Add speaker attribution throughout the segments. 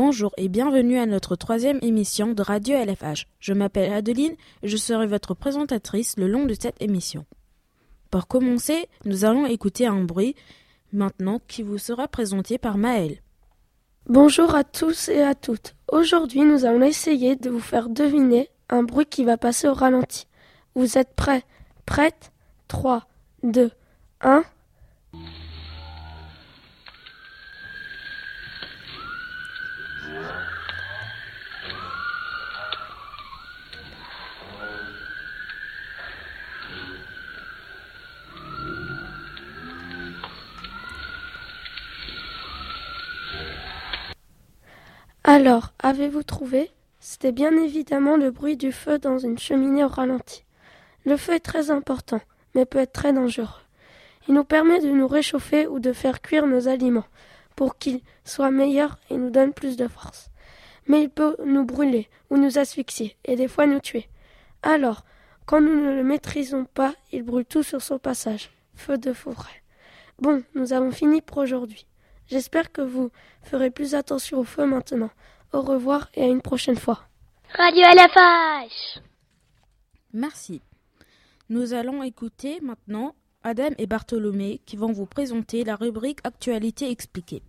Speaker 1: Bonjour et bienvenue à notre troisième émission de Radio LFH. Je m'appelle Adeline et je serai votre présentatrice le long de cette émission. Pour commencer, nous allons écouter un bruit maintenant qui vous sera présenté par Maël.
Speaker 2: Bonjour à tous et à toutes. Aujourd'hui, nous allons essayer de vous faire deviner un bruit qui va passer au ralenti. Vous êtes prêts? Prête 3, 2, 1. Alors, avez-vous trouvé? C'était bien évidemment le bruit du feu dans une cheminée au ralenti. Le feu est très important, mais peut être très dangereux. Il nous permet de nous réchauffer ou de faire cuire nos aliments pour qu'ils soient meilleurs et nous donnent plus de force. Mais il peut nous brûler ou nous asphyxier et des fois nous tuer. Alors, quand nous ne le maîtrisons pas, il brûle tout sur son passage. Feu de forêt. Bon, nous avons fini pour aujourd'hui. J'espère que vous ferez plus attention au feu maintenant. Au revoir et à une prochaine fois.
Speaker 3: Radio LFH
Speaker 1: Merci. Nous allons écouter maintenant Adam et Bartholomé qui vont vous présenter la rubrique Actualité expliquée.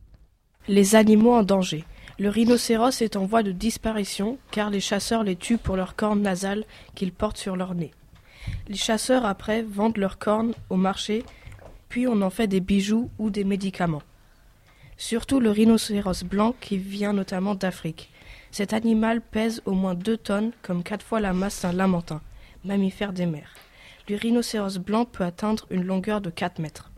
Speaker 4: Les animaux en danger. Le rhinocéros est en voie de disparition car les chasseurs les tuent pour leurs cornes nasales qu'ils portent sur leur nez. Les chasseurs après vendent leurs cornes au marché, puis on en fait des bijoux ou des médicaments. Surtout le rhinocéros blanc qui vient notamment d'Afrique. Cet animal pèse au moins deux tonnes, comme quatre fois la masse d'un lamentin, mammifère des mers. Le rhinocéros blanc peut atteindre une longueur de 4 mètres.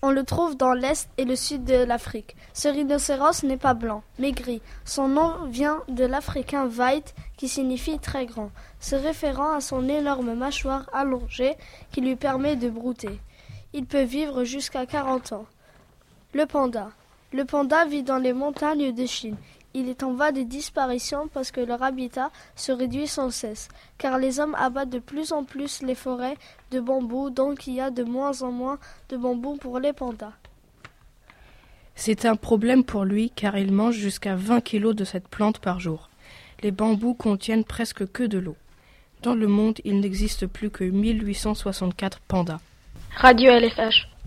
Speaker 5: On le trouve dans l'est et le sud de l'Afrique. Ce rhinocéros n'est pas blanc, mais gris. Son nom vient de l'africain Veit, qui signifie très grand, se référant à son énorme mâchoire allongée qui lui permet de brouter. Il peut vivre jusqu'à 40 ans. Le panda. Le panda vit dans les montagnes de Chine. Il est en voie de disparition parce que leur habitat se réduit sans cesse, car les hommes abattent de plus en plus les forêts de bambou, donc il y a de moins en moins de bambou pour les pandas.
Speaker 4: C'est un problème pour lui car il mange jusqu'à 20 kilos de cette plante par jour. Les bambous contiennent presque que de l'eau. Dans le monde, il n'existe plus que 1864 pandas.
Speaker 3: Radio LFH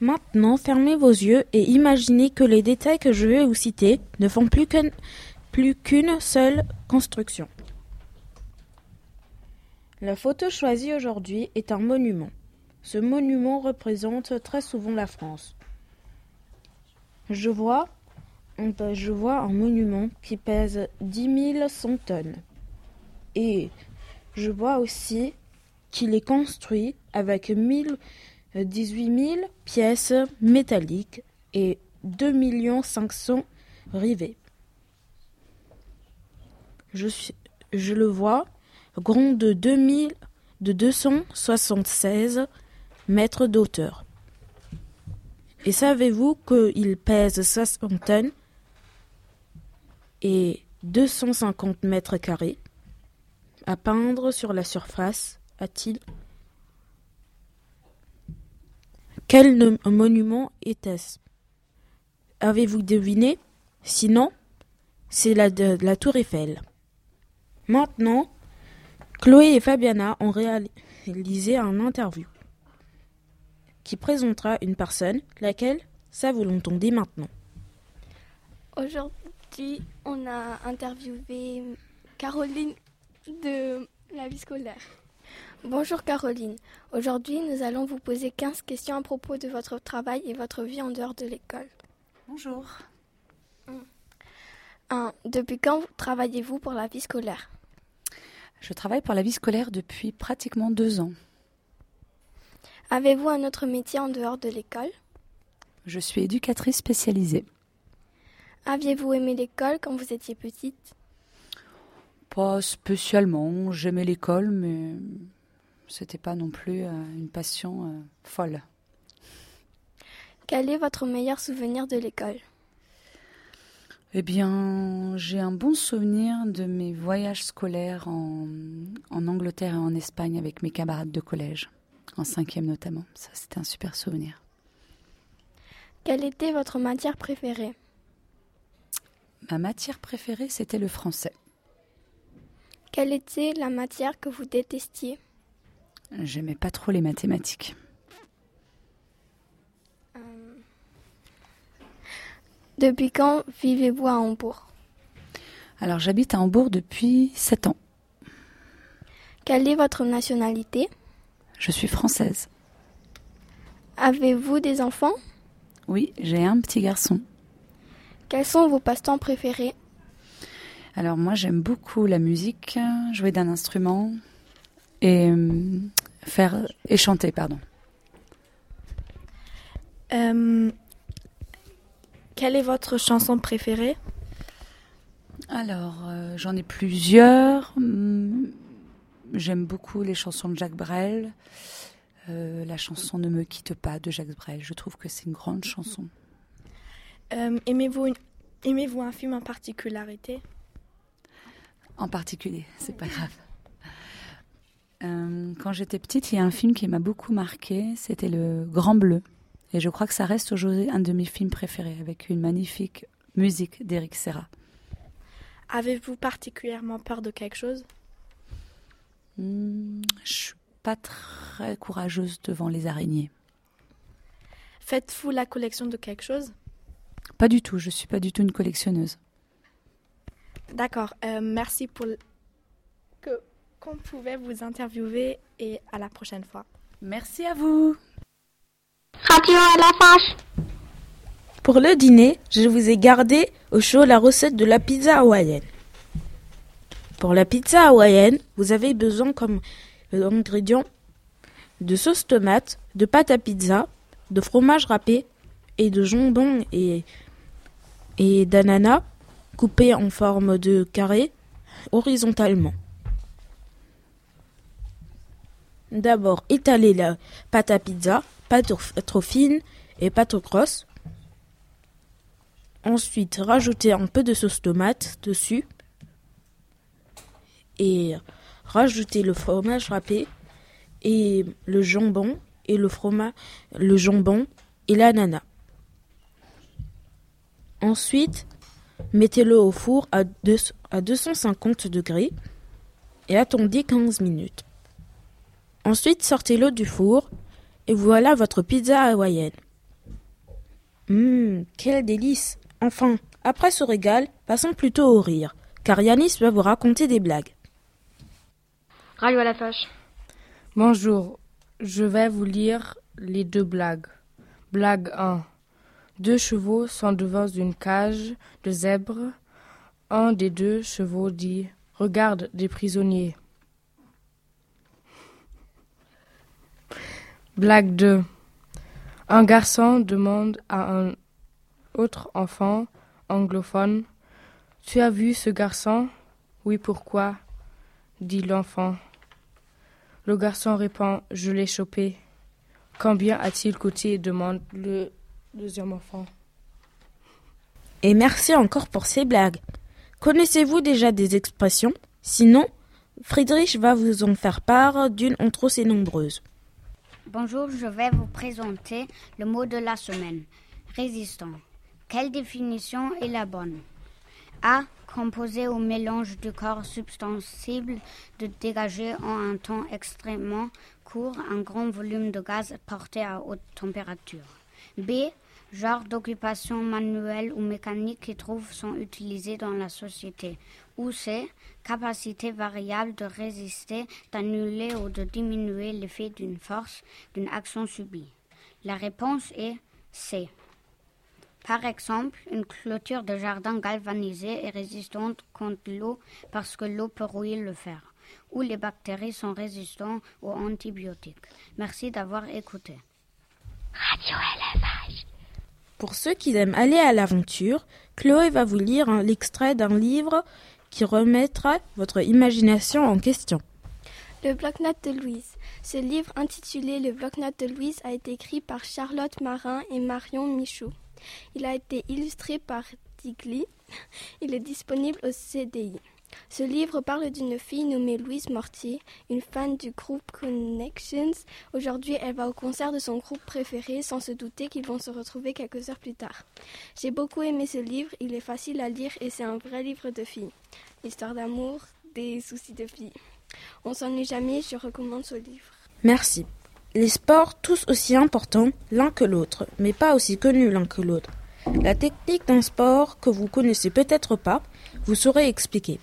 Speaker 1: Maintenant, fermez vos yeux et imaginez que les détails que je vais vous citer ne font plus qu'une seule construction. La photo choisie aujourd'hui est un monument. Ce monument représente très souvent la France. Je vois, je vois un monument qui pèse 10 100 tonnes. Et je vois aussi qu'il est construit avec 1000 18 000 pièces métalliques et 2 500 rivets. Je, le vois grand de, 2000, de 276 mètres d'auteur. Et savez-vous qu'il pèse 60 tonnes et 250 mètres carrés? À peindre sur la surface, a-t-il quel monument était-ce? Avez-vous deviné? Sinon, c'est la, tour Eiffel. Maintenant, Chloé et Fabiana ont réalisé un interview qui présentera une personne, laquelle, ça vous l'entendez maintenant.
Speaker 6: Aujourd'hui, on a interviewé Caroline de la vie scolaire. Bonjour Caroline. Aujourd'hui, nous allons vous poser 15 questions à propos de votre travail et votre vie en dehors de l'école.
Speaker 7: Bonjour.
Speaker 6: 1. Depuis quand travaillez-vous pour la vie scolaire?
Speaker 7: Je travaille pour la vie scolaire depuis pratiquement deux ans.
Speaker 6: Avez-vous un autre métier en dehors de l'école?
Speaker 7: Je suis éducatrice spécialisée.
Speaker 6: Aviez-vous aimé l'école quand vous étiez petite?
Speaker 7: Pas spécialement. J'aimais l'école, mais c'était pas non plus euh, une passion euh, folle.
Speaker 6: Quel est votre meilleur souvenir de l'école?
Speaker 7: Eh bien, j'ai un bon souvenir de mes voyages scolaires en, en, Angleterre et en Espagne avec mes camarades de collège, en cinquième notamment. Ça, c'était un super souvenir.
Speaker 6: Quelle était votre matière préférée?
Speaker 7: Ma matière préférée, c'était le français.
Speaker 6: Quelle était la matière que vous détestiez?
Speaker 7: J'aimais pas trop les mathématiques.
Speaker 6: Euh, Depuis quand vivez-vous à Hambourg?
Speaker 7: Alors j'habite à Hambourg depuis 7 ans.
Speaker 6: Quelle est votre nationalité?
Speaker 7: Je suis française.
Speaker 6: Avez-vous des enfants?
Speaker 7: Oui, j'ai un petit garçon.
Speaker 6: Quels sont vos passe-temps préférés?
Speaker 7: Alors moi j'aime beaucoup la musique, jouer d'un instrument et euh, faire et chanter, pardon.
Speaker 8: Euh, quelle est votre chanson préférée?
Speaker 7: Alors euh, j'en ai plusieurs. Hum, J'aime beaucoup les chansons de Jacques Brel. Euh, la chanson Ne me quitte pas de Jacques Brel. Je trouve que c'est une grande chanson.
Speaker 8: Aimez-vous une- aimez-vous un film en particularité?
Speaker 7: En particulier, c'est pas grave. Euh, quand j'étais petite, il y a un film qui m'a beaucoup marqué. C'était Le Grand Bleu. Et je crois que ça reste aujourd'hui un de mes films préférés, avec une magnifique musique d'Éric Serra.
Speaker 8: Avez-vous particulièrement peur de quelque chose?
Speaker 7: Hmm, je suis pas très courageuse devant les araignées.
Speaker 8: Faites-vous la collection de quelque chose?
Speaker 7: Pas du tout. Je suis pas du tout une collectionneuse.
Speaker 8: D'accord. euh, merci pour qu'on pouvait vous interviewer et à la prochaine fois.
Speaker 7: Merci à vous.
Speaker 9: Radio à la fâche.
Speaker 1: Pour le dîner, je vous ai gardé au chaud la recette de la pizza hawaïenne. Pour la pizza hawaïenne, vous avez besoin comme ingrédients de sauce tomate, de pâte à pizza, de fromage râpé et de jambon et, et d'ananas coupés en forme de carré horizontalement. D'abord, étalez la pâte à pizza, pas trop, fine et pas trop grosse. Ensuite, rajoutez un peu de sauce tomate dessus. Et rajoutez le fromage râpé et le jambon et le fromage, le jambon et l'ananas. Ensuite, mettez-le au four à, à 250 degrés et attendez 15 minutes. Ensuite, sortez-le du four et voilà votre pizza hawaïenne. Hum, quel délice Enfin, après ce régal, passons plutôt au rire, car Yanis va vous raconter des blagues.
Speaker 9: Radio à la fâche.
Speaker 10: Bonjour, je vais vous lire les deux blagues. Blague 1. Deux chevaux sont devant une cage de zèbres. Un des deux chevaux dit Regarde des prisonniers. Blague 2. Un garçon demande à un autre enfant anglophone Tu as vu ce garçon? Oui, pourquoi? dit l'enfant. Le garçon répond Je l'ai chopé. Combien a-t-il coûté? demande le deuxième enfant.
Speaker 1: Et merci encore pour ces blagues. Connaissez-vous déjà des expressions? Sinon, Friedrich va vous en faire part d'une entre aussi nombreuses.
Speaker 11: Bonjour, je vais vous présenter le mot de la semaine. Résistant. Quelle définition est la bonne? A. Composé au mélange du corps substantible de dégager en un temps extrêmement court un grand volume de gaz porté à haute température. B. Genre d'occupation manuelle ou mécanique qui trouve son utilisé dans la société. Ou C. Capacité variable de résister, d'annuler ou de diminuer l'effet d'une force, d'une action subie. La réponse est C. Par exemple, une clôture de jardin galvanisée est résistante contre l'eau parce que l'eau peut rouiller le fer. Ou les bactéries sont résistantes aux antibiotiques. Merci d'avoir écouté.
Speaker 9: Radio fâche.
Speaker 1: Pour ceux qui aiment aller à l'aventure, Chloé va vous lire l'extrait d'un livre qui remettra votre imagination en question.
Speaker 6: Le bloc-notes de Louise. Ce livre intitulé Le bloc-notes de Louise a été écrit par Charlotte Marin et Marion Michaud. Il a été illustré par Digli. Il est disponible au CDI. Ce livre parle d'une fille nommée Louise Mortier, une fan du groupe Connections. Aujourd'hui, elle va au concert de son groupe préféré sans se douter qu'ils vont se retrouver quelques heures plus tard. J'ai beaucoup aimé ce livre, il est facile à lire et c'est un vrai livre de fille. Histoire d'amour, des soucis de fille. On s'ennuie jamais, je recommande ce livre.
Speaker 1: Merci. Les sports, tous aussi importants l'un que l'autre, mais pas aussi connus l'un que l'autre. La technique d'un sport que vous connaissez peut-être pas, vous saurez expliquer.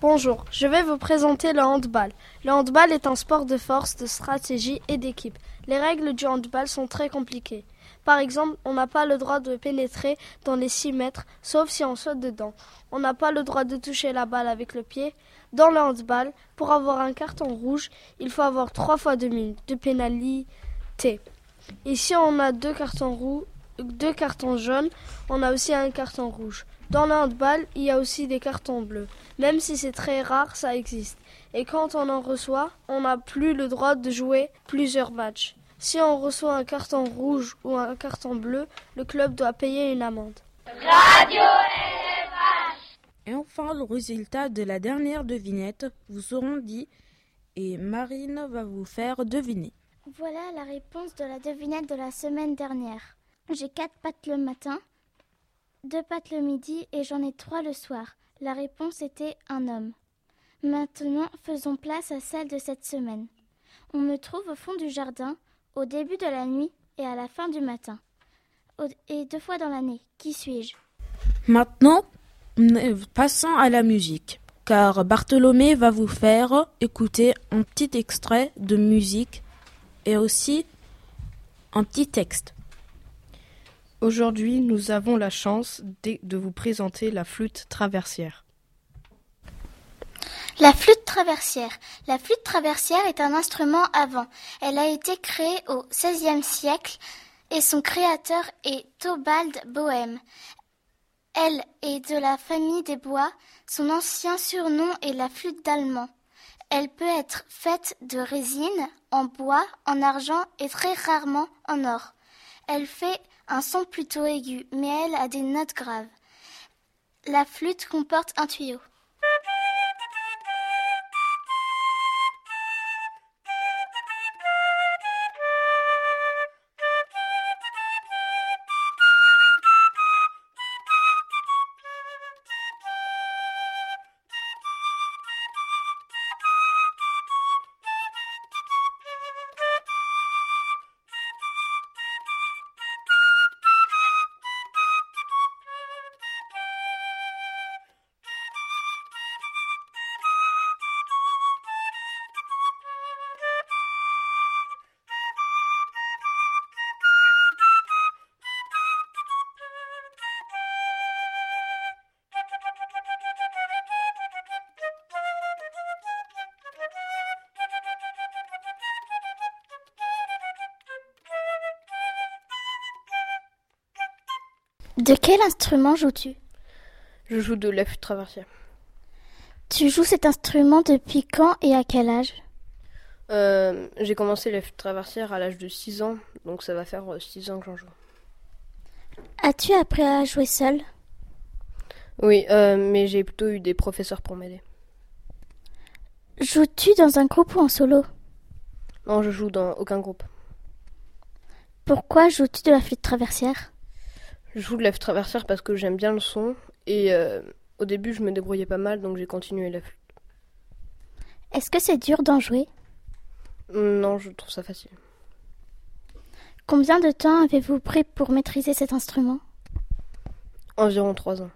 Speaker 5: Bonjour, je vais vous présenter le handball. Le handball est un sport de force, de stratégie et d'équipe. Les règles du handball sont très compliquées. Par exemple, on n'a pas le droit de pénétrer dans les 6 mètres, sauf si on saute dedans. On n'a pas le droit de toucher la balle avec le pied. Dans le handball, pour avoir un carton rouge, il faut avoir 3 fois 2 minutes de pénalité. Et si on a deux cartons roux, deux cartons jaunes, on a aussi un carton rouge. Dans le handball, il y a aussi des cartons bleus. Même si c'est très rare, ça existe. Et quand on en reçoit, on n'a plus le droit de jouer plusieurs matchs. Si on reçoit un carton rouge ou un carton bleu, le club doit payer une amende.
Speaker 3: Radio
Speaker 1: Et enfin, le résultat de la dernière devinette vous seront dit et Marine va vous faire deviner.
Speaker 12: Voilà la réponse de la devinette de la semaine dernière. J'ai quatre pattes le matin, deux pattes le midi et j'en ai trois le soir. La réponse était un homme. Maintenant, faisons place à celle de cette semaine. On me trouve au fond du jardin, au début de la nuit et à la fin du matin. Et deux fois dans l'année. Qui suis-je?
Speaker 1: Maintenant, passons à la musique, car Bartholomé va vous faire écouter un petit extrait de musique et aussi un petit texte.
Speaker 4: Aujourd'hui, nous avons la chance de vous présenter la flûte traversière.
Speaker 12: La flûte traversière. La flûte traversière est un instrument avant. Elle a été créée au XVIe siècle et son créateur est Tobald Bohème. Elle est de la famille des bois. Son ancien surnom est la flûte d'allemand. Elle peut être faite de résine, en bois, en argent et très rarement en or. Elle fait un son plutôt aigu, mais elle a des notes graves. La flûte comporte un tuyau. De quel instrument joues-tu?
Speaker 13: Je joue de la flûte traversière.
Speaker 12: Tu joues cet instrument depuis quand et à quel âge?
Speaker 13: Euh, j'ai commencé la flûte traversière à l'âge de 6 ans, donc ça va faire 6 ans que j'en joue.
Speaker 12: As-tu appris à jouer seul?
Speaker 13: Oui, euh, mais j'ai plutôt eu des professeurs pour m'aider.
Speaker 12: Joues-tu dans un groupe ou en solo?
Speaker 13: Non, je joue dans aucun groupe.
Speaker 12: Pourquoi joues-tu de la flûte traversière?
Speaker 13: Je joue de la traversière parce que j'aime bien le son et euh, au début je me débrouillais pas mal, donc j'ai continué la flûte.
Speaker 12: Est-ce que c'est dur d'en jouer?
Speaker 13: Non, je trouve ça facile.
Speaker 12: Combien de temps avez-vous pris pour maîtriser cet instrument?
Speaker 13: Environ 3 ans.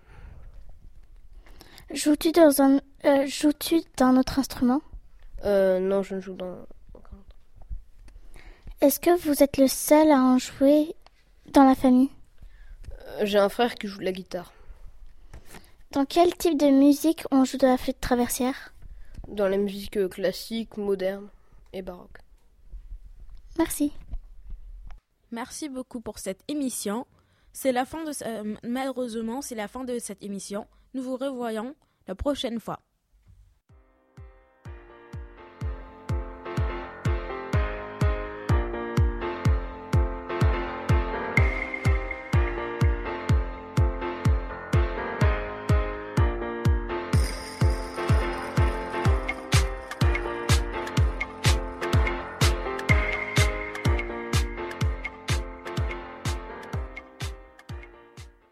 Speaker 12: Joues-tu dans un euh, joues-tu d'un autre instrument?
Speaker 13: Euh, non, je ne joue dans.
Speaker 12: Est-ce que vous êtes le seul à en jouer dans la famille?
Speaker 13: J'ai un frère qui joue de la guitare.
Speaker 12: Dans quel type de musique on joue de la flûte traversière?
Speaker 13: Dans la musique euh, classique, moderne et baroque.
Speaker 12: Merci.
Speaker 1: Merci beaucoup pour cette émission. C'est la fin de ce- euh, malheureusement, c'est la fin de cette émission. Nous vous revoyons la prochaine fois.